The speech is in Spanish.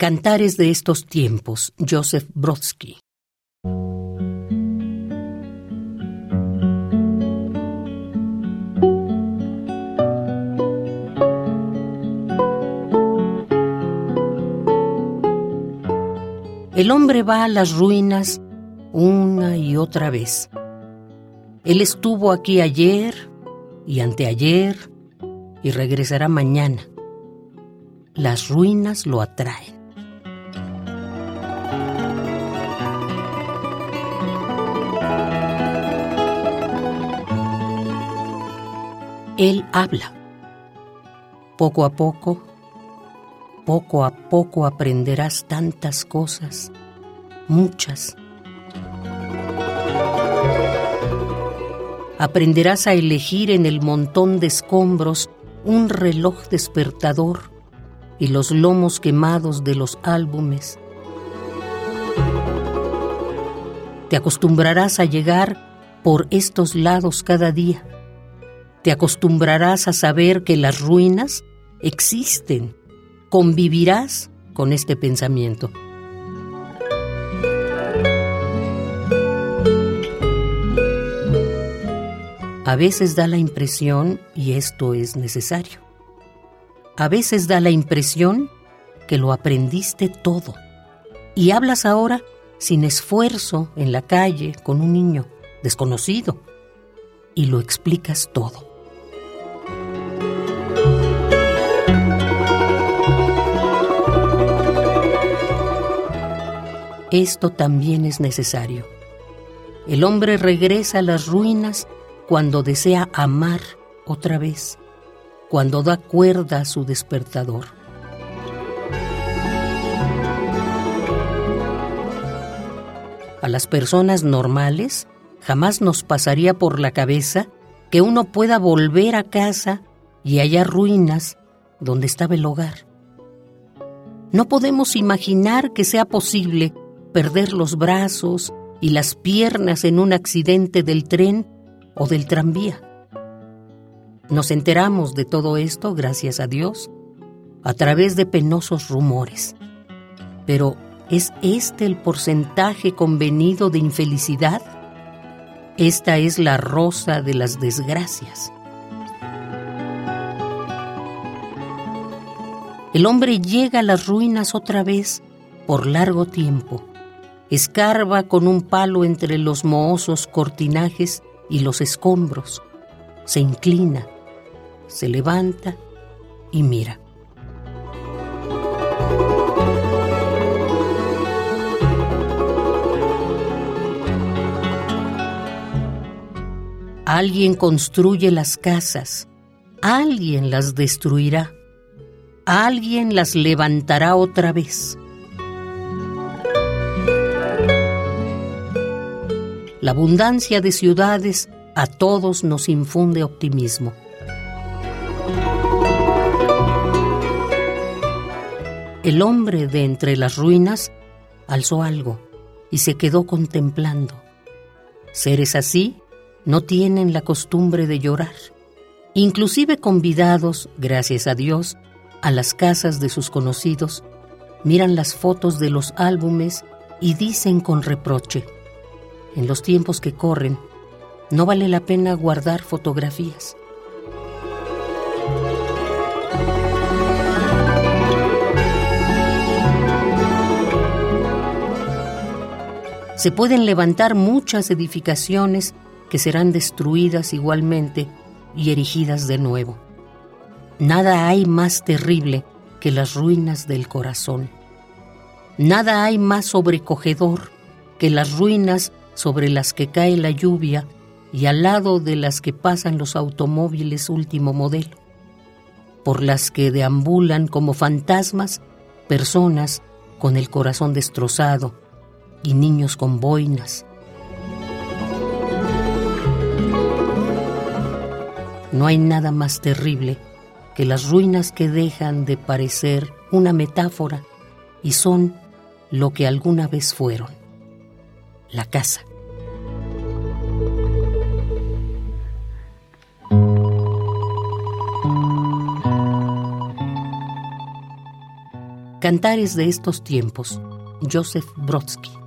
Cantares de estos tiempos, Joseph Brodsky. El hombre va a las ruinas una y otra vez. Él estuvo aquí ayer y anteayer y regresará mañana. Las ruinas lo atraen. Él habla. Poco a poco, poco a poco aprenderás tantas cosas, muchas. Aprenderás a elegir en el montón de escombros un reloj despertador y los lomos quemados de los álbumes. Te acostumbrarás a llegar por estos lados cada día te acostumbrarás a saber que las ruinas existen. Convivirás con este pensamiento. A veces da la impresión, y esto es necesario, a veces da la impresión que lo aprendiste todo y hablas ahora sin esfuerzo en la calle con un niño desconocido y lo explicas todo. Esto también es necesario. El hombre regresa a las ruinas cuando desea amar otra vez, cuando da cuerda a su despertador. A las personas normales jamás nos pasaría por la cabeza que uno pueda volver a casa y hallar ruinas donde estaba el hogar. No podemos imaginar que sea posible perder los brazos y las piernas en un accidente del tren o del tranvía. Nos enteramos de todo esto, gracias a Dios, a través de penosos rumores. Pero, ¿es este el porcentaje convenido de infelicidad? Esta es la rosa de las desgracias. El hombre llega a las ruinas otra vez por largo tiempo escarba con un palo entre los mohosos cortinajes y los escombros, se inclina, se levanta y mira. Alguien construye las casas, alguien las destruirá, alguien las levantará otra vez. La abundancia de ciudades a todos nos infunde optimismo. El hombre de entre las ruinas alzó algo y se quedó contemplando. Seres así no tienen la costumbre de llorar. Inclusive convidados, gracias a Dios, a las casas de sus conocidos, miran las fotos de los álbumes y dicen con reproche, en los tiempos que corren, no vale la pena guardar fotografías. Se pueden levantar muchas edificaciones que serán destruidas igualmente y erigidas de nuevo. Nada hay más terrible que las ruinas del corazón. Nada hay más sobrecogedor que las ruinas sobre las que cae la lluvia y al lado de las que pasan los automóviles último modelo, por las que deambulan como fantasmas personas con el corazón destrozado y niños con boinas. No hay nada más terrible que las ruinas que dejan de parecer una metáfora y son lo que alguna vez fueron, la casa. Cantares de estos tiempos, Joseph Brodsky.